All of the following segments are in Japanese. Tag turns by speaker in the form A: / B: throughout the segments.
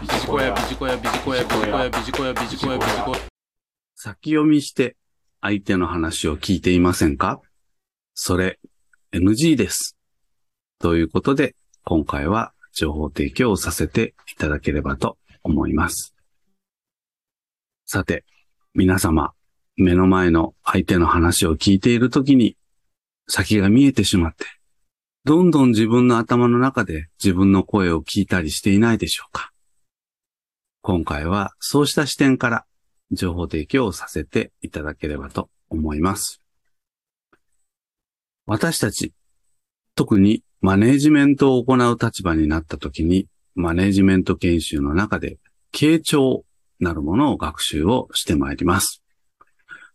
A: ビジコヤ、ビジコヤ、ビジコヤ、ビジコヤ、ビジコヤ、ビジコヤ、ビジコヤ。
B: 先読みして相手の話を聞いていませんか？それ NG です。ということで、今回は情報提供をさせていただければと思います。さて、皆様、目の前の相手の話を聞いているときに、先が見えてしまって、どんどん自分の頭の中で自分の声を聞いたりしていないでしょうか？今回はそうした視点から情報提供をさせていただければと思います。私たち、特にマネージメントを行う立場になった時に、マネージメント研修の中で、傾聴なるものを学習をしてまいります。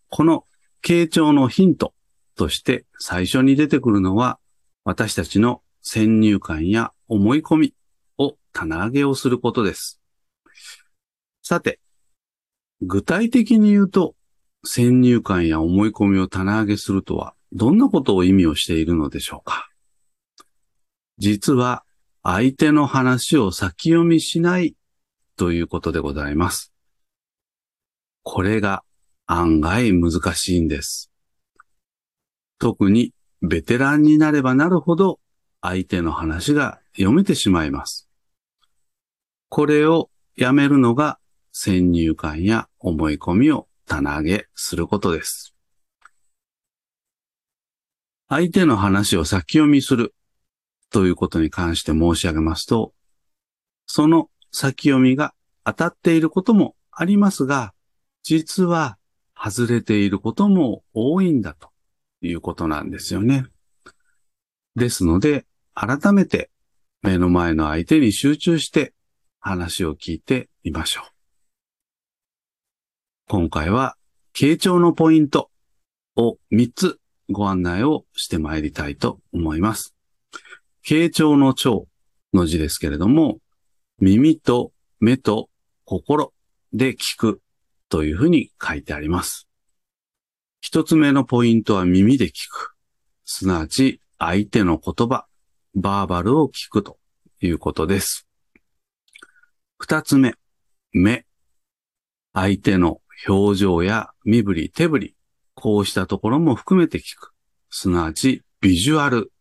B: この傾聴のヒントとして最初に出てくるのは、私たちの先入観や思い込みを棚上げをすることです。さて、具体的に言うと、先入観や思い込みを棚上げするとは、どんなことを意味をしているのでしょうか？実は、相手の話を先読みしないということでございます。これが案外難しいんです。特にベテランになればなるほど相手の話が読めてしまいます。これをやめるのが先入観や思い込みを棚上げすることです。相手の話を先読みするということに関して申し上げますと、その先読みが当たっていることもありますが、実は外れていることも多いんだということなんですよね。ですので、改めて目の前の相手に集中して話を聞いてみましょう。今回は、傾聴のポイントを3つご案内をしてまいりたいと思います。傾聴の聴の字ですけれども、耳と目と心で聞くというふうに書いてあります。一つ目のポイントは耳で聞く。すなわち相手の言葉、バーバルを聞くということです。二つ目、目。相手の表情や身振り、手振り、こうしたところも含めて聞く。すなわちビジュアル。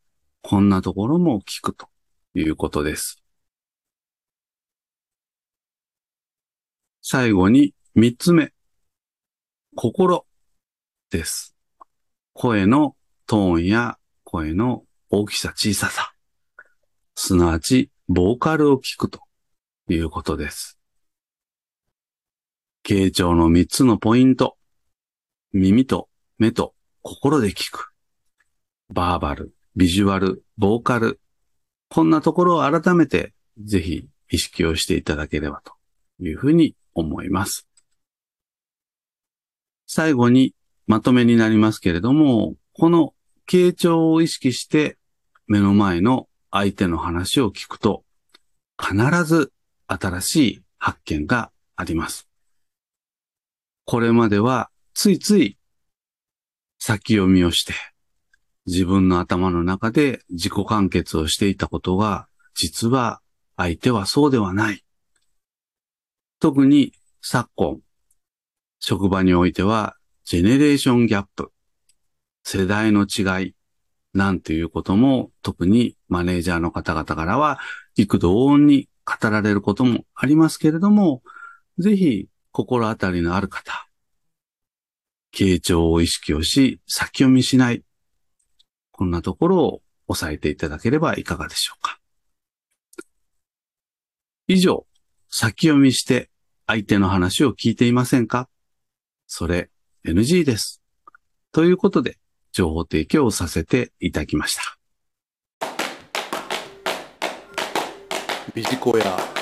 B: こんなところも聞くということです。最後に三つ目。心です。声のトーンや声の大きさ、小ささ。すなわち、ボーカルを聞くということです。傾聴の三つのポイント。耳と目と心で聞く。バーバル、ビジュアル、ボーカル。こんなところを改めてぜひ意識をしていただければというふうに思います。最後にまとめになりますけれども、この傾聴を意識して目の前の相手の話を聞くと、必ず新しい発見があります。これまではついつい先読みをして、自分の頭の中で自己完結をしていたことが、実は相手はそうではない。特に昨今、職場においては、ジェネレーションギャップ、世代の違い、なんていうことも、特にマネージャーの方々からは、幾度音に語られることもありますけれども、ぜひ、心当たりのある方、傾聴を意識をし、先読みしない、こんなところを押さえていただければいかがでしょうか。以上、先読みして相手の話を聞いていませんか？それ NG です。ということで、情報提供をさせていただきました。
A: ビジコヤ、